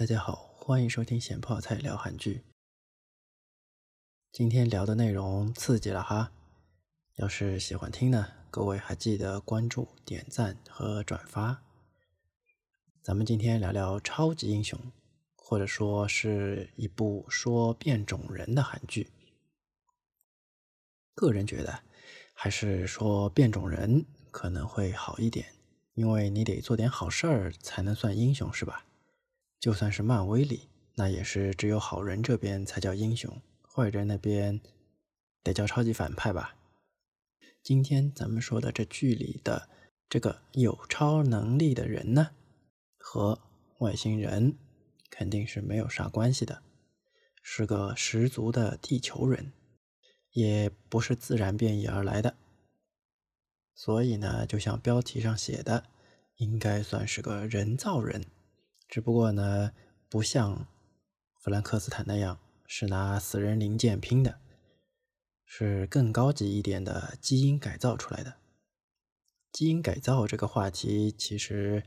大家好，欢迎收听咸泡菜聊韩剧。今天聊的内容刺激了哈，要是喜欢听呢，各位还记得关注、点赞和转发。咱们今天聊聊超级英雄，或者说是一部说变种人的韩剧。个人觉得，还是说变种人可能会好一点，因为你得做点好事儿才能算英雄，是吧？就算是漫威里，那也是只有好人这边才叫英雄，坏人那边得叫超级反派吧。今天咱们说的这剧里的这个有超能力的人呢，和外星人肯定是没有啥关系的，是个十足的地球人，也不是自然变异而来的。所以呢，就像标题上写的，应该算是个人造人。只不过呢，不像弗兰克斯坦那样是拿死人零件拼的，是更高级一点的基因改造出来的。基因改造这个话题其实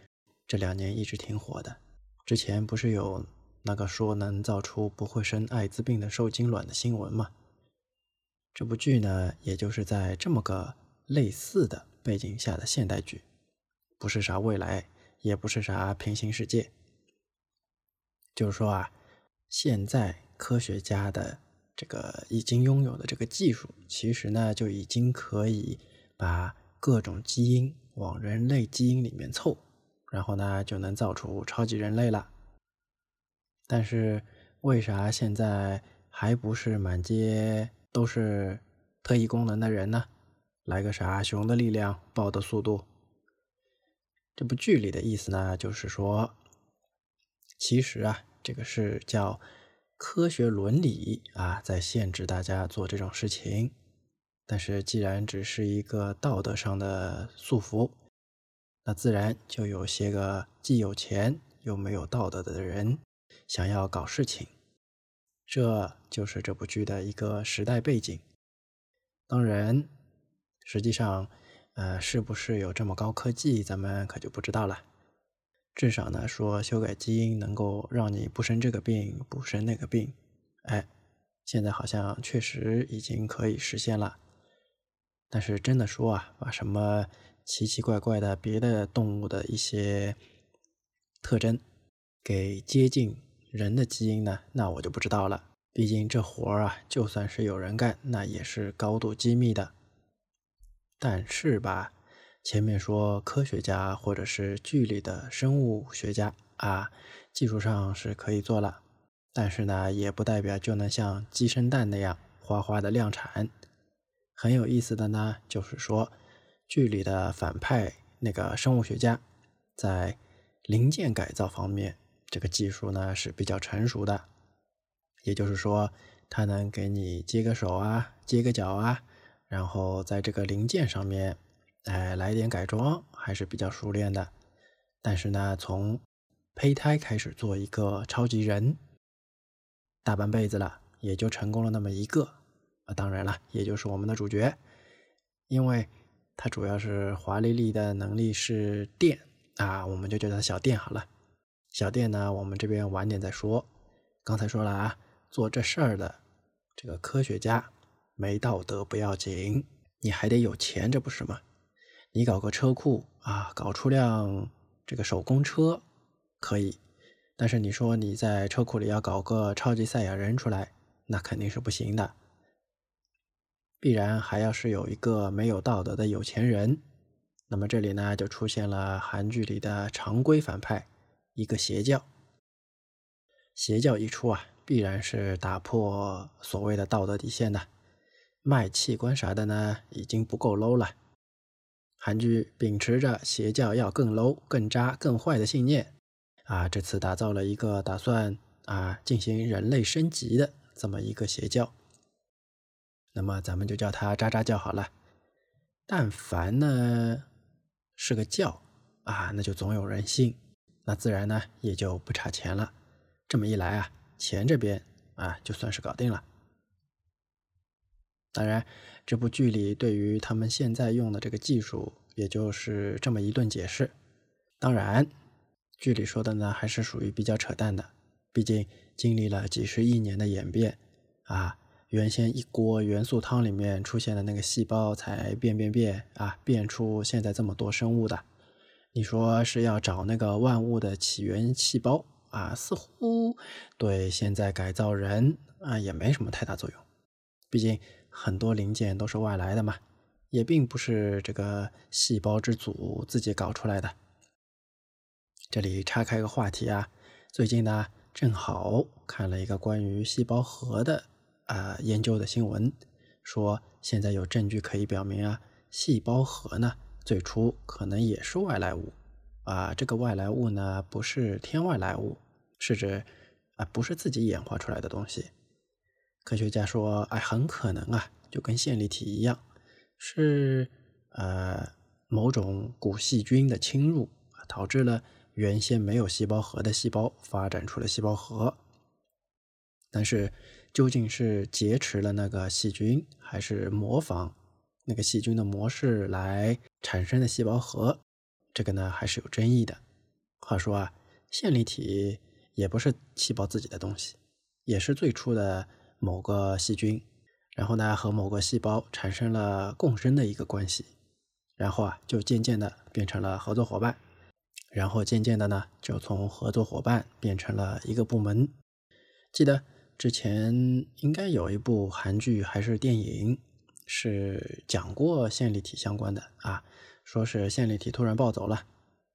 这两年一直挺火的。之前不是有那个说能造出不会生艾滋病的受精卵的新闻吗？这部剧呢，也就是在这么个类似的背景下的现代剧，不是啥未来，也不是啥平行世界。就是说啊，现在科学家的这个已经拥有的这个技术，其实呢就已经可以把各种基因往人类基因里面凑，然后呢就能造出超级人类了。但是为啥现在还不是满街都是特异功能的人呢？来个啥熊的力量、豹的速度？这部剧里的意思呢，就是说。其实啊，这个是叫科学伦理啊，在限制大家做这种事情。但是既然只是一个道德上的束缚，那自然就有些个既有钱又没有道德的人想要搞事情。这就是这部剧的一个时代背景。当然，实际上，呃，是不是有这么高科技，咱们可就不知道了。至少呢，说修改基因能够让你不生这个病，不生那个病，哎，现在好像确实已经可以实现了。但是真的说啊，把什么奇奇怪怪的别的动物的一些特征给接近人的基因呢，那我就不知道了。毕竟这活儿啊，就算是有人干，那也是高度机密的。但是吧。前面说科学家或者是剧里的生物学家啊，技术上是可以做了，但是呢，也不代表就能像鸡生蛋那样哗哗的量产。很有意思的呢，就是说剧里的反派那个生物学家，在零件改造方面，这个技术呢是比较成熟的。也就是说，他能给你接个手啊，接个脚啊，然后在这个零件上面。哎，来点改装还是比较熟练的，但是呢，从胚胎开始做一个超级人，大半辈子了，也就成功了那么一个啊。当然了，也就是我们的主角，因为他主要是华丽丽的能力是电啊，我们就叫他小电好了。小电呢，我们这边晚点再说。刚才说了啊，做这事儿的这个科学家没道德不要紧，你还得有钱，这不是吗？你搞个车库啊，搞出辆这个手工车可以，但是你说你在车库里要搞个超级赛亚人出来，那肯定是不行的。必然还要是有一个没有道德的有钱人。那么这里呢，就出现了韩剧里的常规反派，一个邪教。邪教一出啊，必然是打破所谓的道德底线的。卖器官啥的呢，已经不够 low 了。韩剧秉持着邪教要更 low、更渣、更坏的信念，啊，这次打造了一个打算啊进行人类升级的这么一个邪教。那么咱们就叫它渣渣教好了。但凡呢是个教啊，那就总有人信，那自然呢也就不差钱了。这么一来啊，钱这边啊就算是搞定了。当然，这部剧里对于他们现在用的这个技术，也就是这么一顿解释。当然，剧里说的呢，还是属于比较扯淡的毕竟经历了几十亿年的演变啊，原先一锅元素汤里面出现的那个细胞才变变变啊，变出现在这么多生物的。你说是要找那个万物的起源细胞啊，似乎对现在改造人啊也没什么太大作用。毕竟很多零件都是外来的嘛，也并不是这个细胞之祖自己搞出来的。这里岔开个话题啊，最近呢正好看了一个关于细胞核的啊研究的新闻，说现在有证据可以表明啊，细胞核呢最初可能也是外来物啊，这个外来物呢不是天外来物，是指啊不是自己演化出来的东西。科学家说，哎，很可能啊就跟线粒体一样，是呃某种古细菌的侵入导致了。原先没有细胞核的细胞发展出了细胞核，但是究竟是劫持了那个细菌，还是模仿那个细菌的模式来产生的细胞核，这个呢还是有争议的。话说啊，线粒体也不是细胞自己的东西，也是最初的某个细菌，然后呢和某个细胞产生了共生的一个关系，然后啊就渐渐的变成了合作伙伴。然后渐渐的呢，就从合作伙伴变成了一个部门。记得之前应该有一部韩剧还是电影，是讲过线粒体相关的啊，说是线粒体突然暴走了，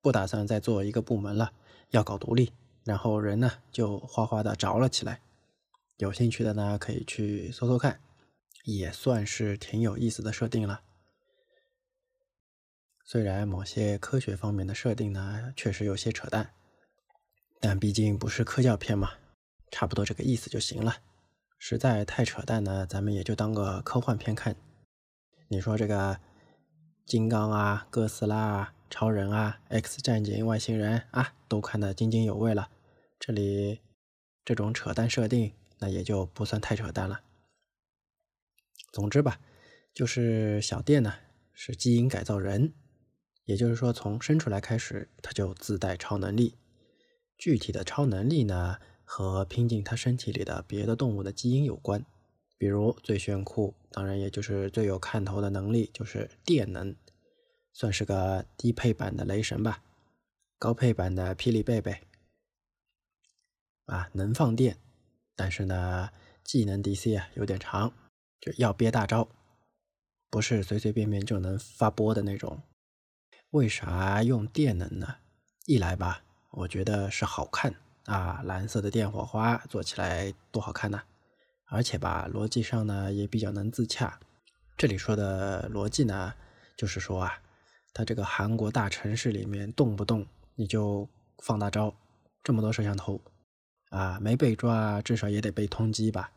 不打算再做一个部门了，要搞独立，然后人呢就哗哗的着了起来。有兴趣的呢可以去搜搜看，也算是挺有意思的设定了。虽然某些科学方面的设定呢，确实有些扯淡，但毕竟不是科教片嘛，差不多这个意思就行了。实在太扯淡呢，咱们也就当个科幻片看。你说这个金刚啊、哥斯拉啊、超人啊、X 战警、外星人啊，都看得津津有味了。这里这种扯淡设定，那也就不算太扯淡了。总之吧，就是小电呢，是基因改造人。也就是说，从生出来开始，他就自带超能力。具体的超能力呢，和拼进他身体里的别的动物的基因有关。比如最炫酷，当然也就是最有看头的能力，就是电能，算是个低配版的雷神吧，高配版的霹雳贝贝。啊，能放电，但是呢，技能 DC 啊有点长，就要憋大招，不是随随便便就能发波的那种。为啥用电能呢？一来吧，我觉得是好看啊，蓝色的电火花做起来多好看呐！而且吧，逻辑上呢也比较能自洽。这里说的逻辑呢，就是说啊，它这个韩国大城市里面动不动你就放大招，这么多摄像头啊，没被抓至少也得被通缉吧？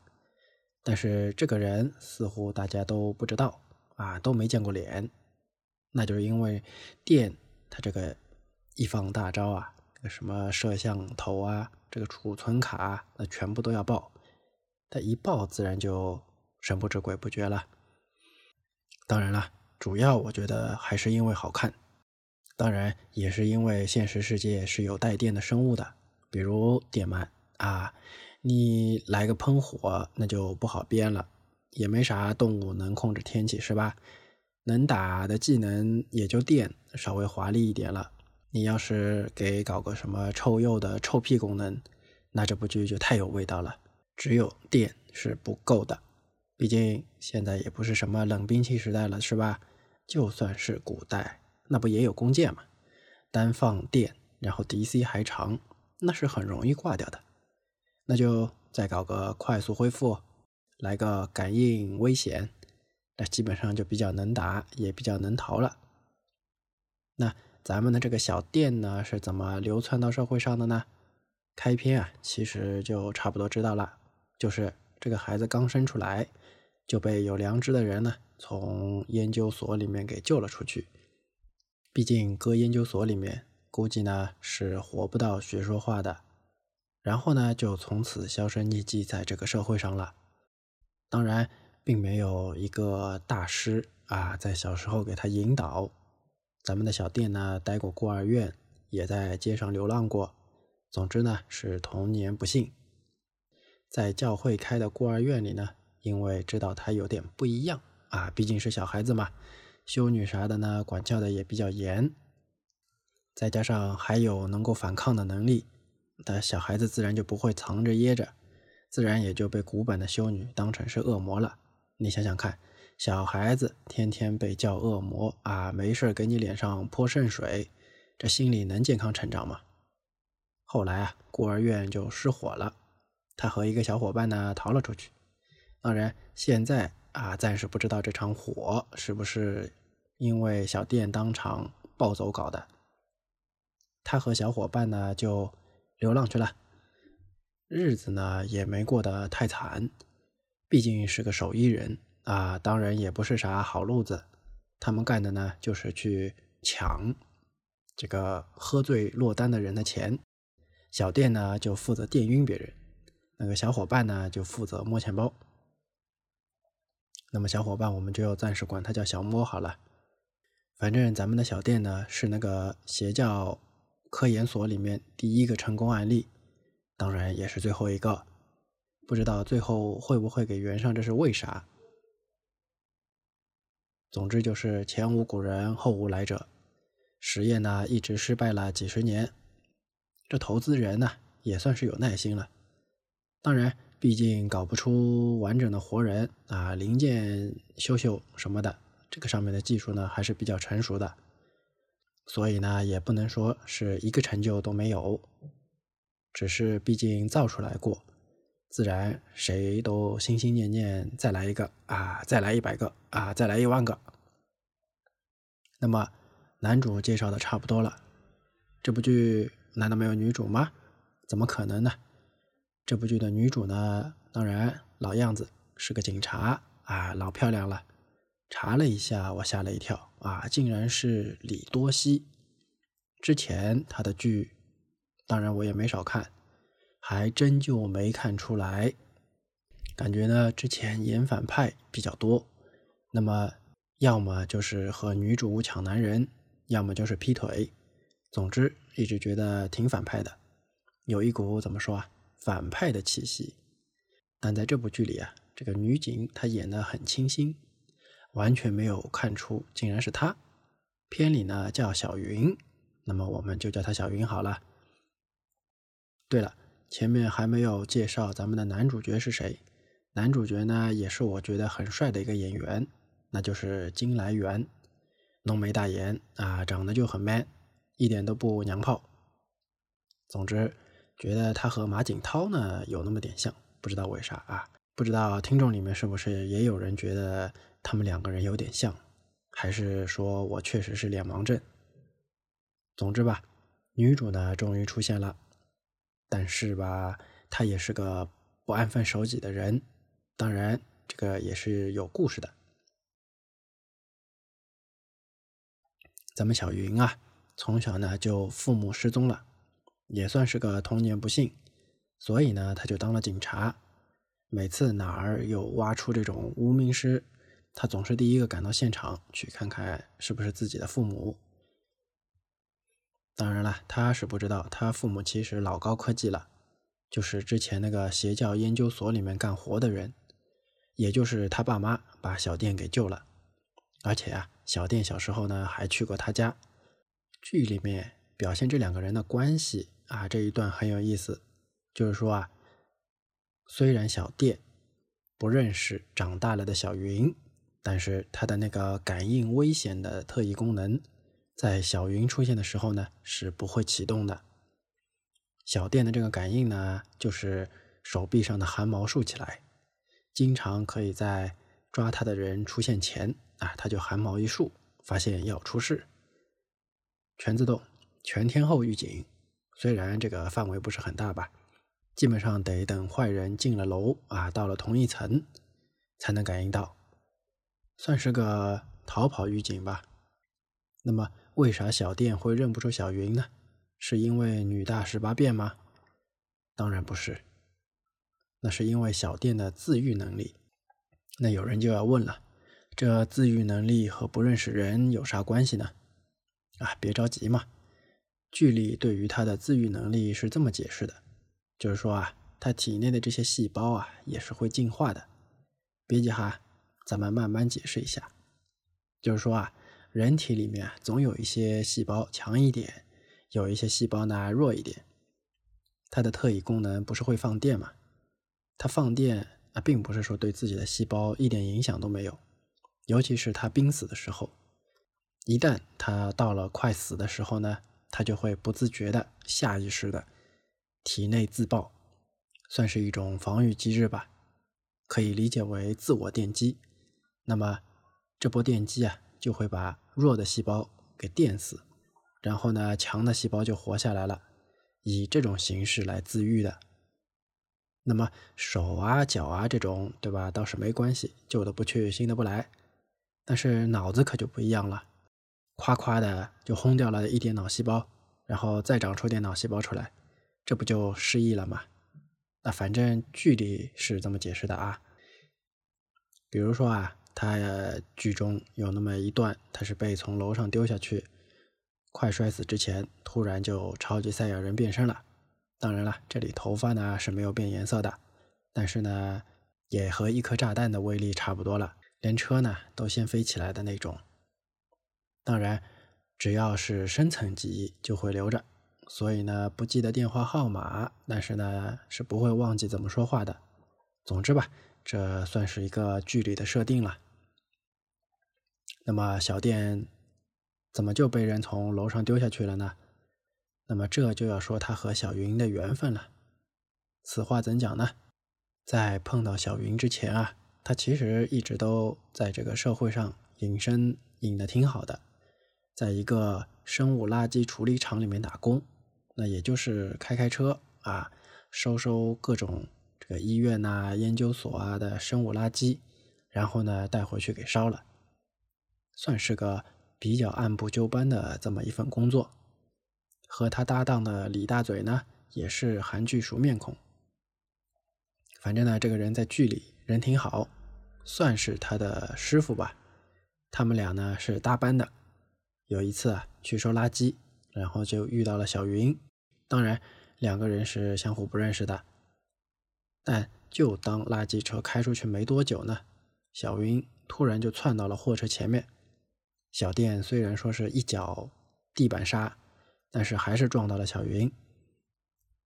但是这个人似乎大家都不知道啊，都没见过脸。那就是因为电，他这个一放大招啊，什么摄像头啊，这个储存卡，那全部都要爆。他一爆，自然就神不知鬼不觉了。当然了，主要我觉得还是因为好看，当然也是因为现实世界是有带电的生物的，比如电鳗啊，你来个喷火，那就不好编了，也没啥动物能控制天气，是吧？能打的技能也就电，稍微华丽一点了。你要是给搞个什么臭鼬的臭屁功能，那这部剧就太有味道了。只有电是不够的，毕竟现在也不是什么冷兵器时代了，是吧？就算是古代，那不也有弓箭吗？单放电，然后 DC 还长，那是很容易挂掉的。那就再搞个快速恢复，来个感应危险。那基本上就比较能打，也比较能逃了。那咱们的这个小店呢，是怎么流窜到社会上的呢？开篇啊，其实就差不多知道了，就是这个孩子刚生出来，就被有良知的人呢，从研究所里面给救了出去。毕竟搁研究所里面，估计呢是活不到学说话的。然后呢，就从此销声匿迹在这个社会上了。当然。并没有一个大师啊，在小时候给他引导。咱们的小店呢，待过孤儿院，也在街上流浪过。总之呢，是童年不幸。在教会开的孤儿院里呢，因为知道他有点不一样啊，毕竟是小孩子嘛，修女啥的呢，管教的也比较严，再加上还有能够反抗的能力，那小孩子自然就不会藏着掖着，自然也就被古板的修女当成是恶魔了。你想想看，小孩子天天被叫恶魔啊，没事给你脸上泼圣水，这心里能健康成长吗？后来啊，孤儿院就失火了。他和一个小伙伴呢逃了出去。当然，现在啊，暂时不知道这场火是不是因为小店当场暴走搞的。他和小伙伴呢就流浪去了，日子呢也没过得太惨，毕竟是个手艺人啊，当然也不是啥好路子。他们干的呢就是去抢这个喝醉落单的人的钱，小店呢就负责电晕别人。那个小伙伴呢，就负责摸钱包。那么小伙伴，我们就暂时管他叫小摸好了。反正咱们的小店呢，是那个邪教科研所里面第一个成功案例，当然也是最后一个。不知道最后会不会给圆上，这是为啥？总之就是前无古人后无来者，实验呢一直失败了几十年。这投资人呢，也算是有耐心了。当然，毕竟搞不出完整的活人啊，零件修修什么的，这个上面的技术呢还是比较成熟的，所以呢也不能说是一个成就都没有，只是毕竟造出来过，自然谁都心心念念再来一个啊，再来一百个啊，再来一万个。那么男主介绍的差不多了，这部剧难道没有女主吗？怎么可能呢？这部剧的女主呢，当然老样子，是个警察啊，老漂亮了。查了一下，我吓了一跳啊，竟然是李多熙。之前她的剧，当然我也没少看，还真就没看出来。感觉呢，之前演反派比较多，那么要么就是和女主抢男人，要么就是劈腿。总之，一直觉得挺反派的，有一股怎么说啊？反派的气息，但在这部剧里啊，这个女警她演的很清新，完全没有看出竟然是他。片里呢叫小云，那么我们就叫他小云好了。对了，前面还没有介绍咱们的男主角是谁。男主角呢也是我觉得很帅的一个演员，那就是金来源，浓眉大眼啊，长得就很 man，一点都不娘炮。总之。觉得他和马景涛呢有那么点像，不知道为啥啊？不知道听众里面是不是也有人觉得他们两个人有点像，还是说我确实是脸盲症？总之吧，女主呢终于出现了，但是吧，她也是个不安分守己的人，当然这个也是有故事的。咱们小云啊，从小呢就父母失踪了。也算是个童年不幸，所以呢，他就当了警察。每次哪儿有挖出这种无名尸，他总是第一个赶到现场去看看是不是自己的父母。当然了，他是不知道他父母其实老高科技了，就是之前那个邪教研究所里面干活的人，也就是他爸妈把小店给救了。而且啊，小店小时候呢还去过他家。剧里面表现这两个人的关系。啊，这一段很有意思，就是说啊，虽然小店不认识长大了的小云，但是它的那个感应危险的特异功能，在小云出现的时候呢，是不会启动的。小店的这个感应呢，就是手臂上的汗毛竖起来，经常可以在抓他的人出现前啊，他就汗毛一竖，发现要出事，全自动，全天候预警。虽然这个范围不是很大吧，基本上得等坏人进了楼啊，到了同一层才能感应到，算是个逃跑预警吧。那么为啥小店会认不出小云呢？是因为女大十八变吗？当然不是，那是因为小店的自愈能力。那有人就要问了，这自愈能力和不认识人有啥关系呢？啊，别着急嘛。剧里对于他的自愈能力是这么解释的，就是说啊，他体内的这些细胞啊也是会进化的。别急哈，咱们慢慢解释一下。就是说啊，人体里面总有一些细胞强一点，有一些细胞呢弱一点。它的特异功能不是会放电吗？它放电啊，并不是说对自己的细胞一点影响都没有，尤其是它濒死的时候。一旦它到了快死的时候呢，它就会不自觉的、下意识的体内自爆，算是一种防御机制吧，可以理解为自我电击。那么这波电击啊，就会把弱的细胞给电死，然后呢，强的细胞就活下来了，以这种形式来自愈的。那么手啊、脚啊这种，对吧？倒是没关系，旧的不去，新的不来。但是脑子可就不一样了。夸夸的就轰掉了一点脑细胞，然后再长出点脑细胞出来，这不就失忆了吗？那反正剧里是这么解释的啊。比如说啊，他剧中有那么一段，他是被从楼上丢下去，快摔死之前，突然就超级赛亚人变身了。当然了，这里头发呢是没有变颜色的，但是呢，也和一颗炸弹的威力差不多了，连车呢都先飞起来的那种。当然，只要是深层记忆就会留着，所以呢，不记得电话号码，但是呢是不会忘记怎么说话的。总之吧，这算是一个剧里的设定了。那么小店怎么就被人从楼上丢下去了呢？那么这就要说他和小云的缘分了。此话怎讲呢？在碰到小云之前啊，他其实一直都在这个社会上隐身隐的挺好的。在一个生物垃圾处理厂里面打工，那也就是开开车啊，收收各种这个医院呐、研究所啊的生物垃圾，然后呢带回去给烧了，算是个比较按部就班的这么一份工作。和他搭档的李大嘴呢，也是韩剧熟面孔。反正呢，这个人在剧里人挺好，算是他的师傅吧。他们俩呢是搭班的。有一次啊，去收垃圾，然后就遇到了小云。当然，两个人是相互不认识的。但就当垃圾车开出去没多久呢，小云突然就窜到了货车前面。小店虽然说是一脚地板刹，但是还是撞到了小云。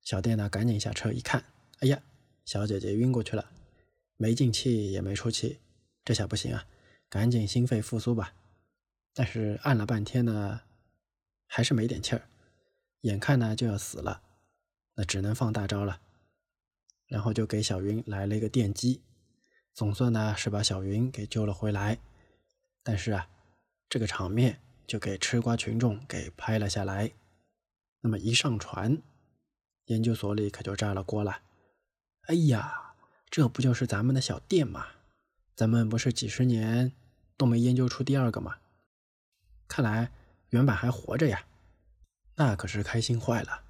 小店呢，赶紧下车一看，哎呀，小姐姐晕过去了，没进气也没出气，这下不行啊，赶紧心肺复苏吧。但是按了半天呢，还是没点气儿，眼看呢就要死了，那只能放大招了，然后就给小云来了一个电击，总算呢是把小云给救了回来。但是啊，这个场面就给吃瓜群众给拍了下来。那么一上传，研究所里可就炸了锅了。哎呀，这不就是咱们的小店吗？咱们不是几十年都没研究出第二个吗？看来原版还活着呀，那可是开心坏了，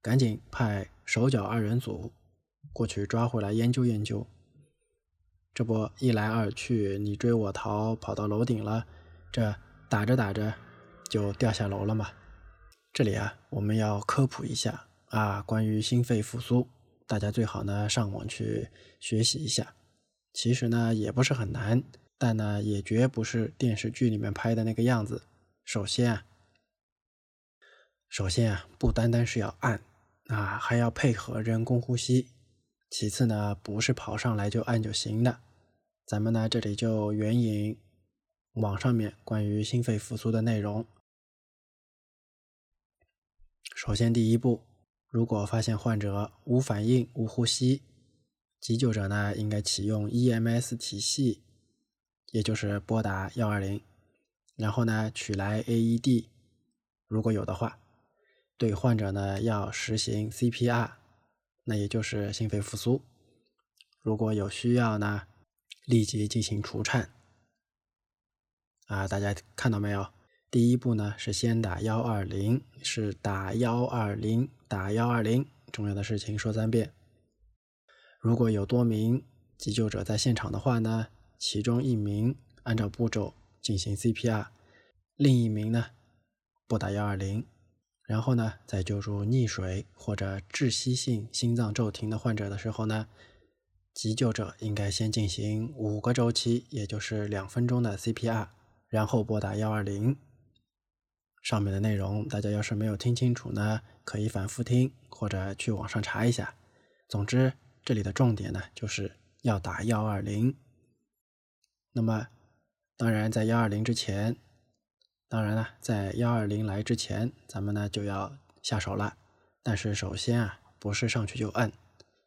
赶紧派手脚二人组过去抓回来研究研究。这不一来二去，你追我逃，跑到楼顶了，这打着打着就掉下楼了嘛。这里啊，我们要科普一下啊，关于心肺复苏，大家最好呢上网去学习一下。其实呢也不是很难。但呢，也绝不是电视剧里面拍的那个样子。首先啊，首先啊，不单单是要按啊，还要配合人工呼吸。其次呢，不是跑上来就按就行的。咱们呢，这里就援引网上面关于心肺复苏的内容。首先，第一步，如果发现患者无反应、无呼吸，急救者呢，应该启用 EMS 体系。也就是拨打幺二零，然后呢取来 AED，如果有的话，对患者呢要实行 CPR，那也就是心肺复苏。如果有需要呢，立即进行除颤。啊，大家看到没有？第一步呢是先打幺二零，是打幺二零，打幺二零。重要的事情说三遍。如果有多名急救者在现场的话呢？其中一名按照步骤进行 CPR，另一名呢拨打幺二零。然后呢，在救助溺水或者窒息性心脏骤停的患者的时候呢，急救者应该先进行五个周期，也就是两分钟的 CPR，然后拨打幺二零。上面的内容大家要是没有听清楚呢，可以反复听或者去网上查一下。总之，这里的重点呢，就是要打幺二零。那么，当然在幺二零之前，当然了，在幺二零来之前，咱们呢就要下手了。但是首先啊，不是上去就按，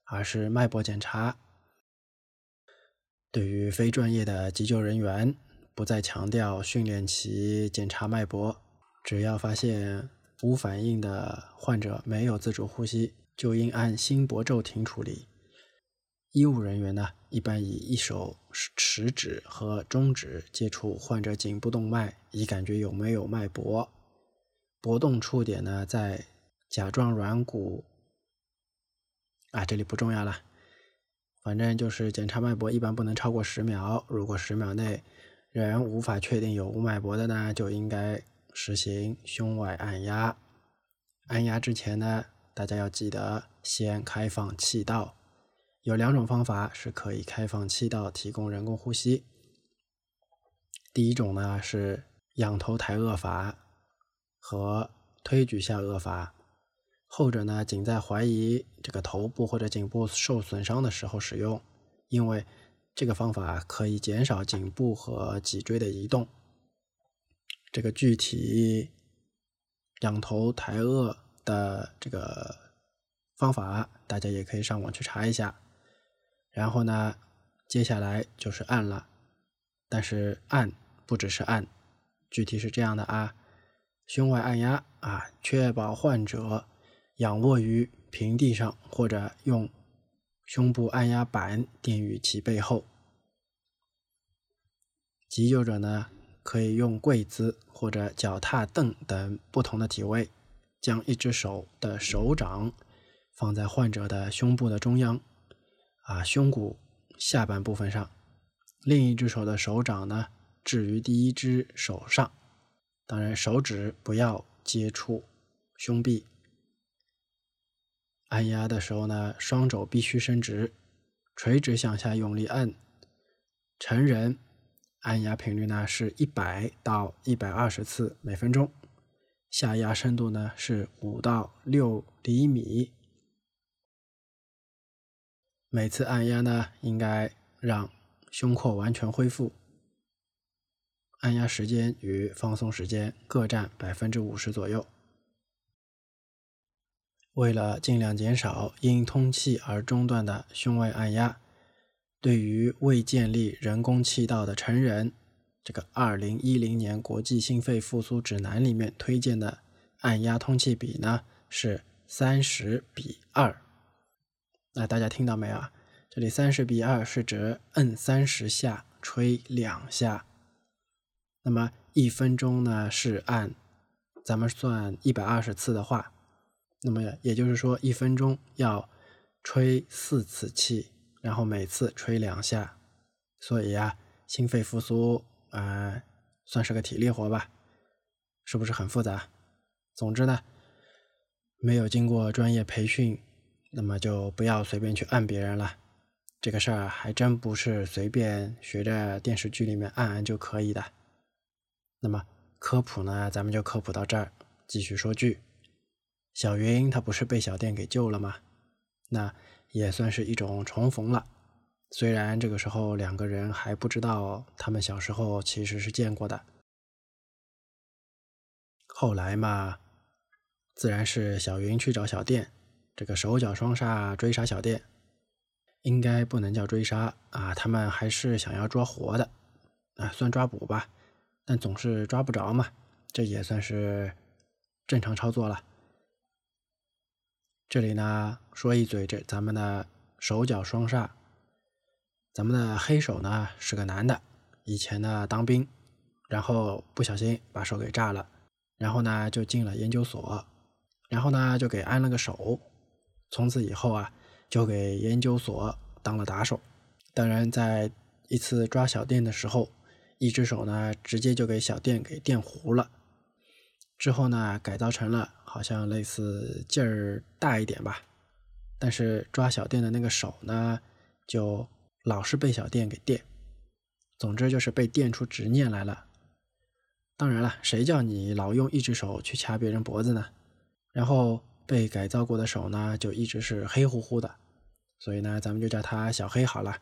而是脉搏检查。对于非专业的急救人员，不再强调训练其检查脉搏，只要发现无反应的患者没有自主呼吸，就应按心搏骤停处理。医务人员呢，一般以一手食指和中指接触患者颈部动脉，以感觉有没有脉搏。搏动触点呢，在甲状软骨。啊，这里不重要了。反正就是检查脉搏，一般不能超过十秒。如果十秒内仍无法确定有无脉搏的呢，就应该实行胸外按压。按压之前呢，大家要记得先开放气道。有两种方法是可以开放气道提供人工呼吸。第一种呢是仰头抬颚法和推举下颚法。后者呢，仅在怀疑这个头部或者颈部受损伤的时候使用，因为这个方法可以减少颈部和脊椎的移动。这个具体仰头抬颚的这个方法，大家也可以上网去查一下。然后呢，接下来就是按了，但是按不只是按，具体是这样的啊，胸外按压啊，确保患者。仰卧于平地上，或者用胸部按压板垫于其背后。急救者呢，可以用跪姿或者脚踏凳等不同的体位，将一只手的手掌放在患者的胸部的中央，啊，胸骨下半部分上，另一只手的手掌呢置于第一只手上，当然手指不要接触胸壁。按压的时候呢，双肘必须伸直，垂直向下用力按。成人按压频率呢是一百到一百二十次每分钟，下压深度呢是五到六厘米。每次按压呢应该让胸廓完全恢复。按压时间与放松时间各占百分之五十左右。为了尽量减少因通气而中断的胸外按压，对于未建立人工气道的成人，这个二零一零年国际心肺复苏指南里面推荐的按压通气比呢是三十比二。那大家听到没有？这里三十比二是指摁三十下，吹两下。那么一分钟呢是按，咱们算一百二十次的话。那么也就是说，一分钟要吹四次气，然后每次吹两下，所以啊，心肺复苏啊，算是个体力活吧，是不是很复杂？总之呢，没有经过专业培训，那么就不要随便去按别人了。这个事儿还真不是随便学着电视剧里面按按就可以的。那么科普呢，咱们就科普到这儿，继续说剧。小云她不是被小店给救了吗？那也算是一种重逢了。虽然这个时候两个人还不知道他们小时候其实是见过的。后来嘛，自然是小云去找小店，这个手脚双煞追杀小店，应该不能叫追杀啊，他们还是想要抓活的啊，算抓捕吧，但总是抓不着嘛，这也算是正常操作了。这里呢，说一嘴，这咱们的手脚双煞，咱们的黑手呢是个男的，以前呢当兵，然后不小心把手给炸了，然后呢就进了研究所，然后呢就给安了个手，从此以后啊就给研究所当了打手。当然，在一次抓小店的时候，一只手呢直接就给小店给电糊了。之后呢，改造成了好像类似劲儿大一点吧，但是抓小电的那个手呢，就老是被小电给电。总之就是被电出执念来了。当然了，谁叫你老用一只手去掐别人脖子呢？然后被改造过的手呢，就一直是黑乎乎的，所以呢，咱们就叫他小黑好了。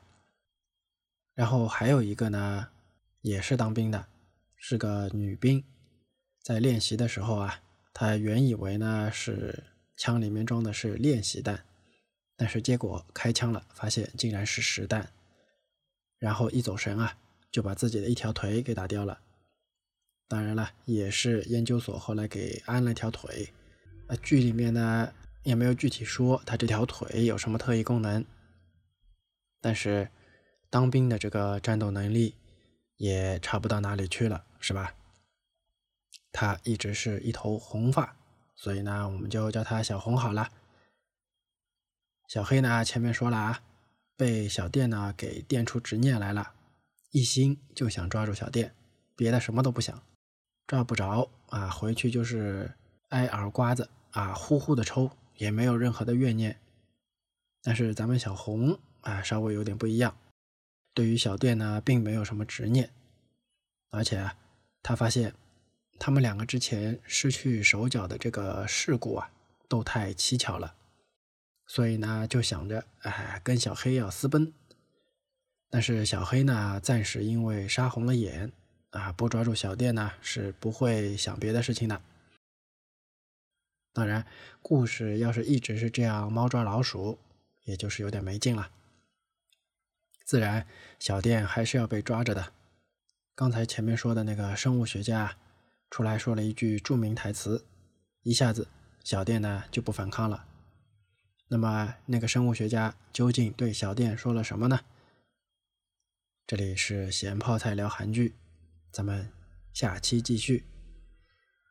然后还有一个呢，也是当兵的，是个女兵。在练习的时候啊，她原以为呢是枪里面装的是练习弹，但是结果开枪了，发现竟然是实弹，然后一走神啊，就把自己的一条腿给打掉了。当然了，也是研究所后来给安了条腿。啊，剧里面呢也没有具体说他这条腿有什么特异功能，但是当兵的这个战斗能力也差不到哪里去了，是吧？他一直是一头红发，所以呢，我们就叫他小红好了。小黑呢，前面说了啊，被小电呢给电出执念来了，一心就想抓住小电，别的什么都不想，抓不着啊，回去就是挨耳刮子啊，呼呼的抽，也没有任何的怨念。但是咱们小红啊，稍微有点不一样，对于小电呢，并没有什么执念，而且啊他发现。他们两个之前失去手脚的这个事故啊，都太蹊跷了，所以呢，就想着哎，跟小黑要私奔。但是小黑呢，暂时因为杀红了眼啊，不抓住小电呢，是不会想别的事情的。当然，故事要是一直是这样猫抓老鼠，也就是有点没劲了。自然，小店还是要被抓着的。刚才前面说的那个生物学家。出来说了一句著名台词，一下子小店呢就不反抗了。那么那个生物学家究竟对小店说了什么呢？这里是咸泡菜聊韩剧，咱们下期继续。